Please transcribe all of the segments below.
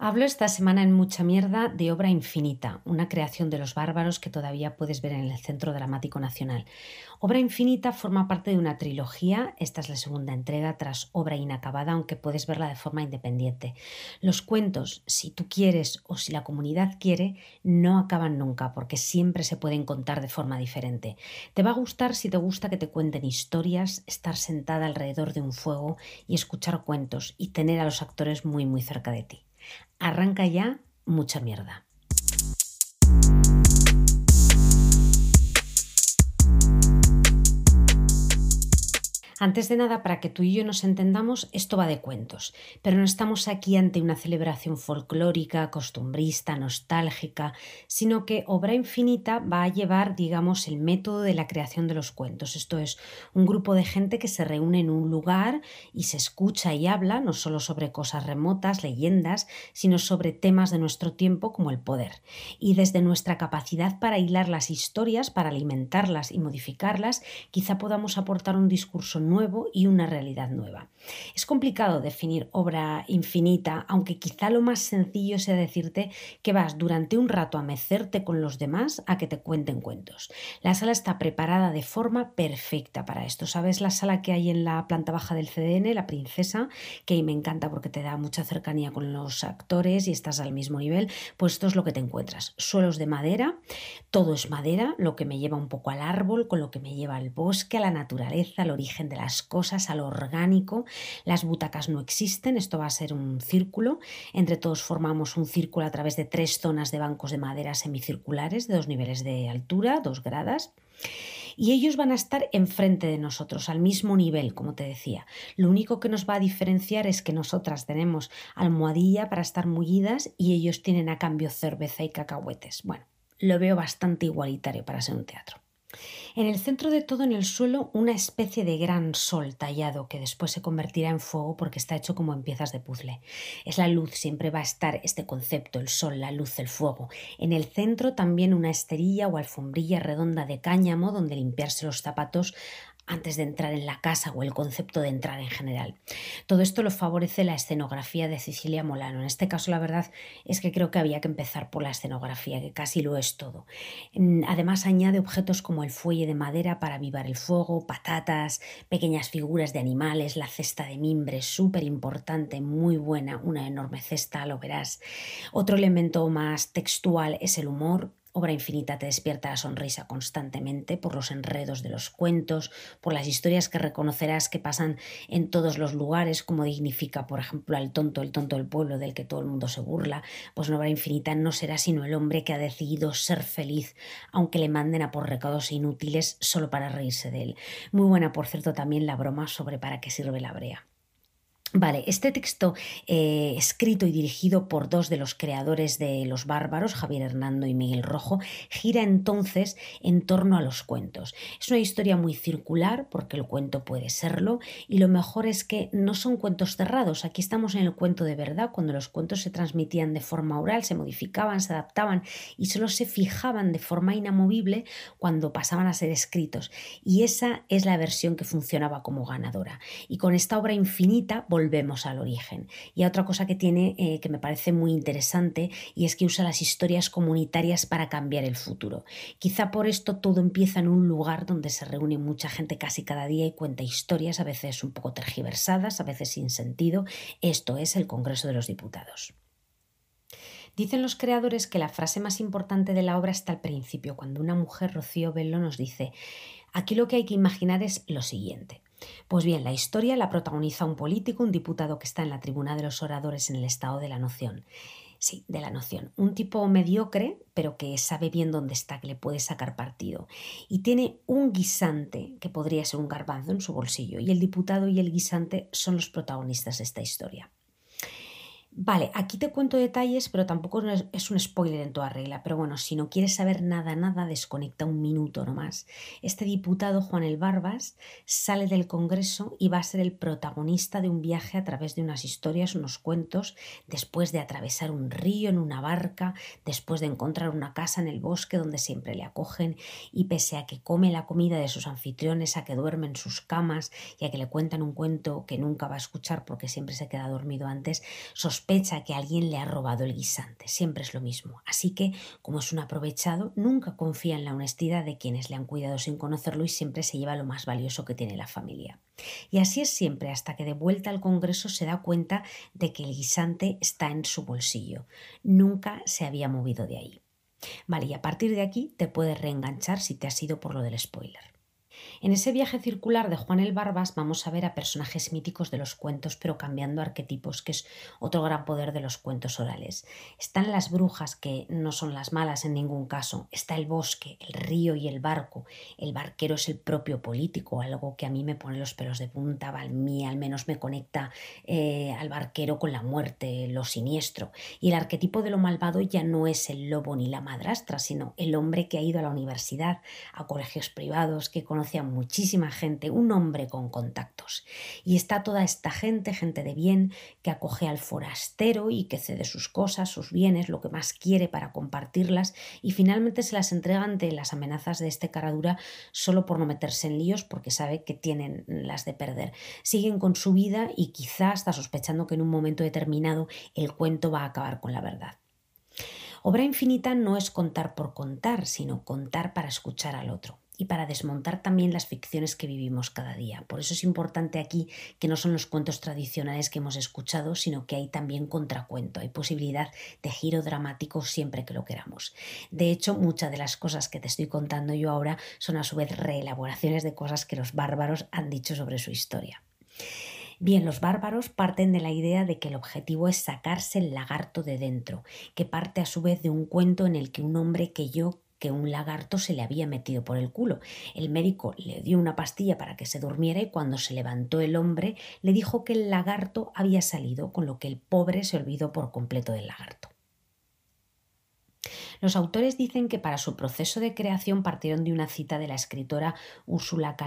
Hablo esta semana en mucha mierda de Obra Infinita, una creación de los bárbaros que todavía puedes ver en el Centro Dramático Nacional. Obra Infinita forma parte de una trilogía, esta es la segunda entrega tras Obra Inacabada, aunque puedes verla de forma independiente. Los cuentos, si tú quieres o si la comunidad quiere, no acaban nunca porque siempre se pueden contar de forma diferente. Te va a gustar si te gusta que te cuenten historias, estar sentada alrededor de un fuego y escuchar cuentos y tener a los actores muy muy cerca de ti. Arranca ya mucha mierda. Antes de nada, para que tú y yo nos entendamos, esto va de cuentos, pero no estamos aquí ante una celebración folclórica, costumbrista, nostálgica, sino que Obra Infinita va a llevar, digamos, el método de la creación de los cuentos. Esto es un grupo de gente que se reúne en un lugar y se escucha y habla no solo sobre cosas remotas, leyendas, sino sobre temas de nuestro tiempo como el poder. Y desde nuestra capacidad para hilar las historias, para alimentarlas y modificarlas, quizá podamos aportar un discurso nuevo y una realidad nueva. Es complicado definir obra infinita, aunque quizá lo más sencillo sea decirte que vas durante un rato a mecerte con los demás a que te cuenten cuentos. La sala está preparada de forma perfecta para esto. ¿Sabes la sala que hay en la planta baja del CDN, la princesa? Que me encanta porque te da mucha cercanía con los actores y estás al mismo nivel. Pues esto es lo que te encuentras. Suelos de madera, todo es madera, lo que me lleva un poco al árbol, con lo que me lleva al bosque, a la naturaleza, al origen de las cosas, a lo orgánico. Las butacas no existen, esto va a ser un círculo. Entre todos formamos un círculo a través de tres zonas de bancos de madera semicirculares de dos niveles de altura, dos gradas. Y ellos van a estar enfrente de nosotros, al mismo nivel, como te decía. Lo único que nos va a diferenciar es que nosotras tenemos almohadilla para estar mullidas y ellos tienen a cambio cerveza y cacahuetes. Bueno, lo veo bastante igualitario para ser un teatro. En el centro de todo, en el suelo, una especie de gran sol tallado que después se convertirá en fuego porque está hecho como en piezas de puzzle. Es la luz, siempre va a estar este concepto, el sol, la luz, el fuego. En el centro también una esterilla o alfombrilla redonda de cáñamo donde limpiarse los zapatos antes de entrar en la casa o el concepto de entrar en general. Todo esto lo favorece la escenografía de Cecilia Molano. En este caso, la verdad es que creo que había que empezar por la escenografía, que casi lo es todo. Además, añade objetos como el fuelle de madera para avivar el fuego, patatas, pequeñas figuras de animales, la cesta de mimbre, súper importante, muy buena, una enorme cesta, lo verás. Otro elemento más textual es el humor, Obra infinita te despierta la sonrisa constantemente por los enredos de los cuentos, por las historias que reconocerás que pasan en todos los lugares, como dignifica, por ejemplo, al tonto, el tonto del pueblo del que todo el mundo se burla, pues una obra infinita no será sino el hombre que ha decidido ser feliz, aunque le manden a por recados inútiles solo para reírse de él. Muy buena, por cierto, también la broma sobre para qué sirve la brea. Vale, este texto eh, escrito y dirigido por dos de los creadores de Los Bárbaros, Javier Hernando y Miguel Rojo, gira entonces en torno a los cuentos. Es una historia muy circular porque el cuento puede serlo y lo mejor es que no son cuentos cerrados. Aquí estamos en el cuento de verdad, cuando los cuentos se transmitían de forma oral, se modificaban, se adaptaban y solo se fijaban de forma inamovible cuando pasaban a ser escritos. Y esa es la versión que funcionaba como ganadora. Y con esta obra infinita, volvemos al origen. Y otra cosa que tiene eh, que me parece muy interesante y es que usa las historias comunitarias para cambiar el futuro. Quizá por esto todo empieza en un lugar donde se reúne mucha gente casi cada día y cuenta historias, a veces un poco tergiversadas, a veces sin sentido. Esto es el Congreso de los Diputados. Dicen los creadores que la frase más importante de la obra está al principio, cuando una mujer, Rocío Bello, nos dice, aquí lo que hay que imaginar es lo siguiente. Pues bien, la historia la protagoniza un político, un diputado que está en la tribuna de los oradores en el estado de la noción. Sí, de la noción. Un tipo mediocre, pero que sabe bien dónde está, que le puede sacar partido. Y tiene un guisante, que podría ser un garbanzo, en su bolsillo. Y el diputado y el guisante son los protagonistas de esta historia. Vale, aquí te cuento detalles, pero tampoco es un spoiler en toda regla. Pero bueno, si no quieres saber nada, nada, desconecta un minuto nomás. Este diputado, Juan el Barbas, sale del Congreso y va a ser el protagonista de un viaje a través de unas historias, unos cuentos, después de atravesar un río en una barca, después de encontrar una casa en el bosque donde siempre le acogen y pese a que come la comida de sus anfitriones, a que duerme en sus camas y a que le cuentan un cuento que nunca va a escuchar porque siempre se queda dormido antes, sospecha que alguien le ha robado el guisante, siempre es lo mismo. Así que, como es un aprovechado, nunca confía en la honestidad de quienes le han cuidado sin conocerlo y siempre se lleva lo más valioso que tiene la familia. Y así es siempre hasta que de vuelta al Congreso se da cuenta de que el guisante está en su bolsillo. Nunca se había movido de ahí. Vale, y a partir de aquí te puedes reenganchar si te has ido por lo del spoiler. En ese viaje circular de Juan el Barbas vamos a ver a personajes míticos de los cuentos, pero cambiando arquetipos, que es otro gran poder de los cuentos orales. Están las brujas, que no son las malas en ningún caso. Está el bosque, el río y el barco. El barquero es el propio político, algo que a mí me pone los pelos de punta, a al menos me conecta eh, al barquero con la muerte, lo siniestro. Y el arquetipo de lo malvado ya no es el lobo ni la madrastra, sino el hombre que ha ido a la universidad, a colegios privados, que conoce a muchísima gente, un hombre con contactos. Y está toda esta gente, gente de bien, que acoge al forastero y que cede sus cosas, sus bienes, lo que más quiere para compartirlas y finalmente se las entrega ante las amenazas de este caradura solo por no meterse en líos porque sabe que tienen las de perder. Siguen con su vida y quizá está sospechando que en un momento determinado el cuento va a acabar con la verdad. Obra infinita no es contar por contar, sino contar para escuchar al otro y para desmontar también las ficciones que vivimos cada día. Por eso es importante aquí que no son los cuentos tradicionales que hemos escuchado, sino que hay también contracuento, hay posibilidad de giro dramático siempre que lo queramos. De hecho, muchas de las cosas que te estoy contando yo ahora son a su vez reelaboraciones de cosas que los bárbaros han dicho sobre su historia. Bien, los bárbaros parten de la idea de que el objetivo es sacarse el lagarto de dentro, que parte a su vez de un cuento en el que un hombre que yo que un lagarto se le había metido por el culo. El médico le dio una pastilla para que se durmiera y cuando se levantó el hombre le dijo que el lagarto había salido, con lo que el pobre se olvidó por completo del lagarto. Los autores dicen que para su proceso de creación partieron de una cita de la escritora Úrsula K.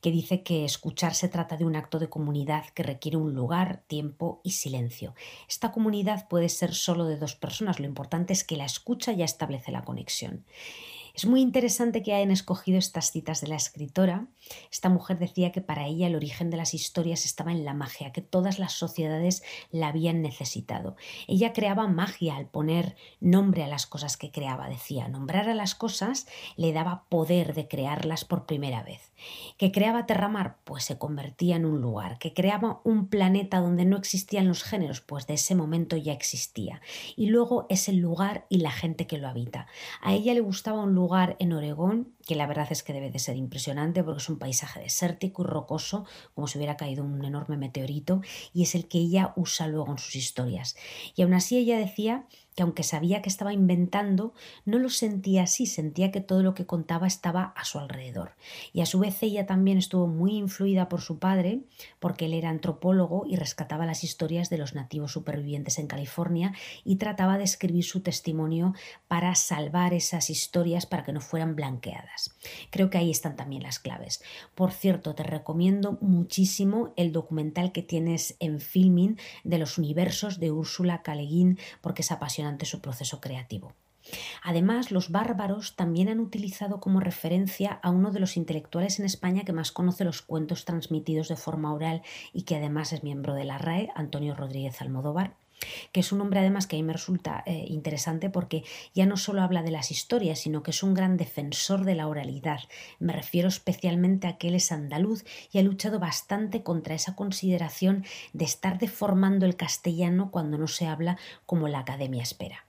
que dice que escuchar se trata de un acto de comunidad que requiere un lugar, tiempo y silencio. Esta comunidad puede ser solo de dos personas, lo importante es que la escucha ya establece la conexión. Es muy interesante que hayan escogido estas citas de la escritora. Esta mujer decía que para ella el origen de las historias estaba en la magia, que todas las sociedades la habían necesitado. Ella creaba magia al poner nombre a las cosas que creaba, decía. Nombrar a las cosas le daba poder de crearlas por primera vez. Que creaba Terramar, pues se convertía en un lugar. Que creaba un planeta donde no existían los géneros, pues de ese momento ya existía. Y luego es el lugar y la gente que lo habita. A ella le gustaba un lugar lugar en Oregón que la verdad es que debe de ser impresionante porque es un paisaje desértico y rocoso, como si hubiera caído un enorme meteorito, y es el que ella usa luego en sus historias. Y aún así ella decía que aunque sabía que estaba inventando, no lo sentía así, sentía que todo lo que contaba estaba a su alrededor. Y a su vez ella también estuvo muy influida por su padre, porque él era antropólogo y rescataba las historias de los nativos supervivientes en California y trataba de escribir su testimonio para salvar esas historias para que no fueran blanqueadas. Creo que ahí están también las claves. Por cierto, te recomiendo muchísimo el documental que tienes en filming de los universos de Úrsula K. porque es apasionante ante su proceso creativo. Además, los bárbaros también han utilizado como referencia a uno de los intelectuales en España que más conoce los cuentos transmitidos de forma oral y que además es miembro de la RAE, Antonio Rodríguez Almodóvar que es un hombre además que a mí me resulta eh, interesante porque ya no solo habla de las historias, sino que es un gran defensor de la oralidad. Me refiero especialmente a que él es andaluz y ha luchado bastante contra esa consideración de estar deformando el castellano cuando no se habla como la academia espera.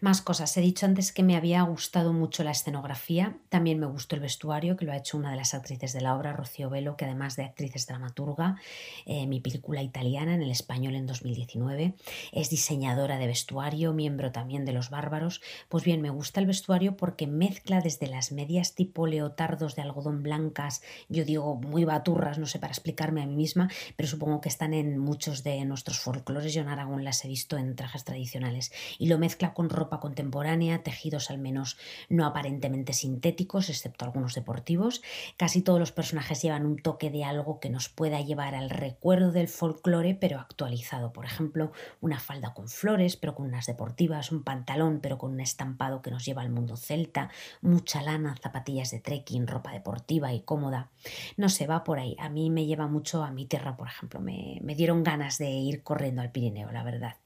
Más cosas. He dicho antes que me había gustado mucho la escenografía. También me gustó el vestuario, que lo ha hecho una de las actrices de la obra, Rocío Velo, que además de actriz es dramaturga. Eh, mi película italiana en el español en 2019. Es diseñadora de vestuario, miembro también de Los Bárbaros. Pues bien, me gusta el vestuario porque mezcla desde las medias tipo leotardos de algodón blancas, yo digo muy baturras, no sé para explicarme a mí misma, pero supongo que están en muchos de nuestros folclores. Yo en Aragón las he visto en trajes tradicionales. Y lo mezcla con ropa ropa contemporánea, tejidos al menos no aparentemente sintéticos, excepto algunos deportivos. Casi todos los personajes llevan un toque de algo que nos pueda llevar al recuerdo del folclore, pero actualizado. Por ejemplo, una falda con flores, pero con unas deportivas, un pantalón, pero con un estampado que nos lleva al mundo celta, mucha lana, zapatillas de trekking, ropa deportiva y cómoda. No se va por ahí. A mí me lleva mucho a mi tierra, por ejemplo. Me, me dieron ganas de ir corriendo al Pirineo, la verdad.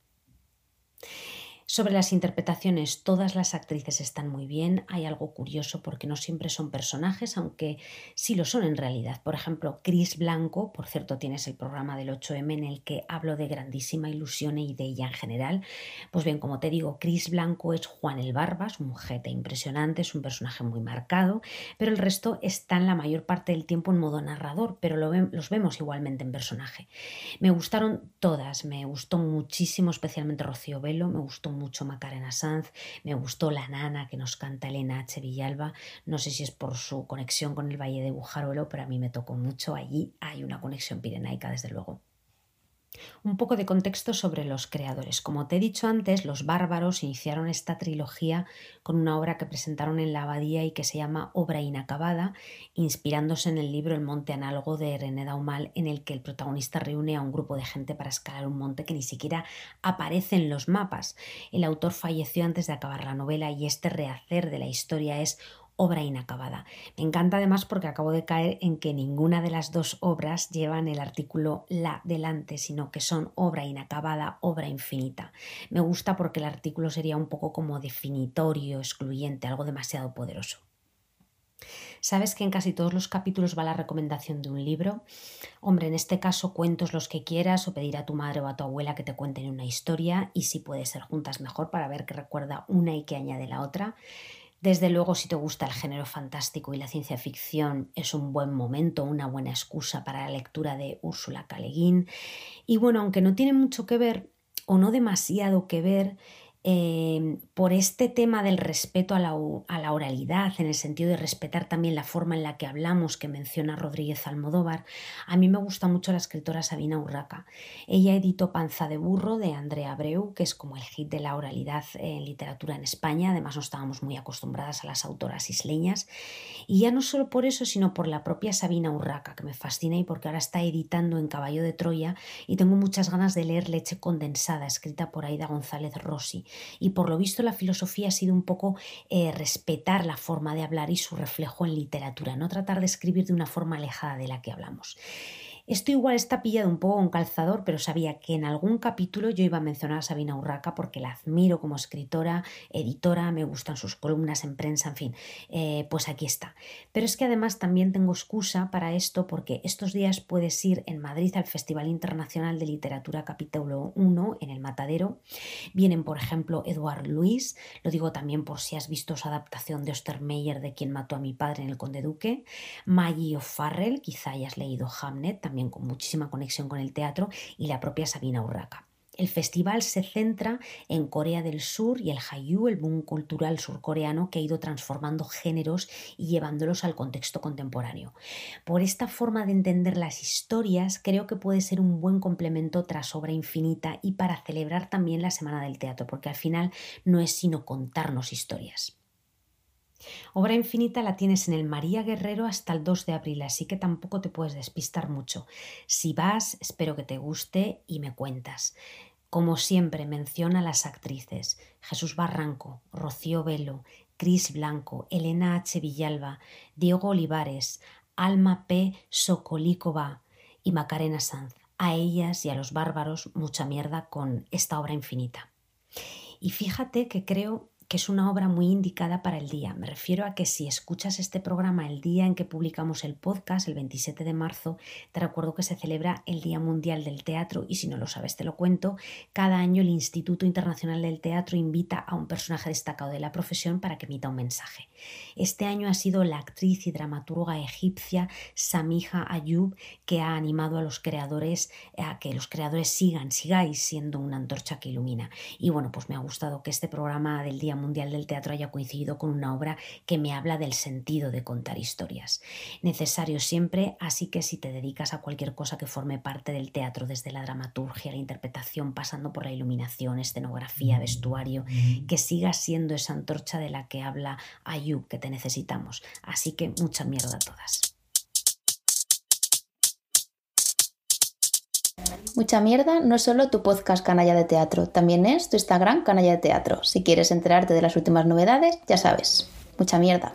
Sobre las interpretaciones, todas las actrices están muy bien. Hay algo curioso porque no siempre son personajes, aunque sí lo son en realidad. Por ejemplo, Chris Blanco, por cierto, tienes el programa del 8M en el que hablo de grandísima ilusión y de ella en general. Pues bien, como te digo, Chris Blanco es Juan el Barbas, un jete impresionante, es un personaje muy marcado, pero el resto están la mayor parte del tiempo en modo narrador, pero los vemos igualmente en personaje. Me gustaron todas, me gustó muchísimo, especialmente Rocío Velo, me gustó mucho Macarena Sanz, me gustó La Nana que nos canta Elena H. Villalba, no sé si es por su conexión con el Valle de Bujaruelo, pero a mí me tocó mucho, allí hay una conexión pirenaica desde luego. Un poco de contexto sobre los creadores. Como te he dicho antes, los bárbaros iniciaron esta trilogía con una obra que presentaron en la abadía y que se llama Obra inacabada, inspirándose en el libro El monte análogo de René Daumal, en el que el protagonista reúne a un grupo de gente para escalar un monte que ni siquiera aparece en los mapas. El autor falleció antes de acabar la novela y este rehacer de la historia es obra inacabada. Me encanta además porque acabo de caer en que ninguna de las dos obras llevan el artículo la delante, sino que son obra inacabada, obra infinita. Me gusta porque el artículo sería un poco como definitorio, excluyente, algo demasiado poderoso. Sabes que en casi todos los capítulos va la recomendación de un libro. Hombre, en este caso cuentos los que quieras o pedir a tu madre o a tu abuela que te cuenten una historia y si puede ser juntas mejor para ver qué recuerda una y qué añade la otra. Desde luego, si te gusta el género fantástico y la ciencia ficción, es un buen momento, una buena excusa para la lectura de Úrsula K. Y bueno, aunque no tiene mucho que ver, o no demasiado que ver, Em, por este tema del respeto a la, oralidad, en el sentido de respetar también la forma en la que hablamos que menciona Rodríguez Almodóvar, a mí me gusta mucho la escritora Sabina Urraca. Ella editó Panza de Burro de Andrea Abreu, que es como el hit de la oralidad en literatura en España, además no estábamos muy acostumbradas a las autoras isleñas, y ya no solo por eso, sino por la propia Sabina Urraca, que me fascina y porque ahora está editando en Caballo de Troya y tengo muchas ganas de leer Leche Condensada, escrita por Aida González Rossi y por lo visto la filosofía ha sido un poco eh, respetar la forma de hablar y su reflejo en literatura, no tratar de escribir de una forma alejada de la que hablamos. Esto igual está pillado un poco con calzador, pero sabía que en algún capítulo yo iba a mencionar a Sabina Urraca porque la admiro como escritora, editora, me gustan sus columnas en prensa, en fin, eh, pues aquí está. Pero es que además también tengo excusa para esto porque estos días puedes ir en Madrid al Festival Internacional de Literatura Capítulo 1 en el Matadero. Vienen, por ejemplo, Eduard Luis, lo digo también por si has visto su adaptación de Ostermeyer de quien mató a mi padre en el Conde Duque, Maggie O'Farrell, quizá hayas leído Hamnet, también con muchísima conexión con el teatro, y la propia Sabina Urraca. El festival se centra en Corea del Sur y el Hallyu, el boom cultural surcoreano que ha ido transformando géneros y llevándolos al contexto contemporáneo. Por esta forma de entender las historias, creo que puede ser un buen complemento tras obra infinita y para celebrar también la Semana del Teatro, porque al final no es sino contarnos historias. Obra infinita la tienes en el María Guerrero hasta el 2 de abril, así que tampoco te puedes despistar mucho. Si vas, espero que te guste y me cuentas. Como siempre, menciona a las actrices Jesús Barranco, Rocío Velo, Cris Blanco, Elena H. Villalba, Diego Olivares, Alma P. Sokolíkova y Macarena Sanz. A ellas y a los bárbaros mucha mierda con esta obra infinita. Y fíjate que creo que es una obra muy indicada para el día. Me refiero a que si escuchas este programa el día en que publicamos el podcast, el 27 de marzo, te recuerdo que se celebra el Día Mundial del Teatro y si no lo sabes te lo cuento, cada año el Instituto Internacional del Teatro invita a un personaje destacado de la profesión para que emita un mensaje. Este año ha sido la actriz y dramaturga egipcia Samija Ayub que ha animado a los creadores a que los creadores sigan, sigáis siendo una antorcha que ilumina. Y bueno, pues me ha gustado que este programa del Día Mundial del Teatro haya coincidido con una obra que me habla del sentido de contar historias. Necesario siempre, así que si te dedicas a cualquier cosa que forme parte del teatro, desde la dramaturgia, la interpretación, pasando por la iluminación, escenografía, vestuario, que siga siendo esa antorcha de la que habla Ayub, que te necesitamos. Así que mucha mierda a todas. Mucha mierda no es solo tu podcast Canalla de Teatro, también es tu Instagram Canalla de Teatro. Si quieres enterarte de las últimas novedades, ya sabes. Mucha mierda.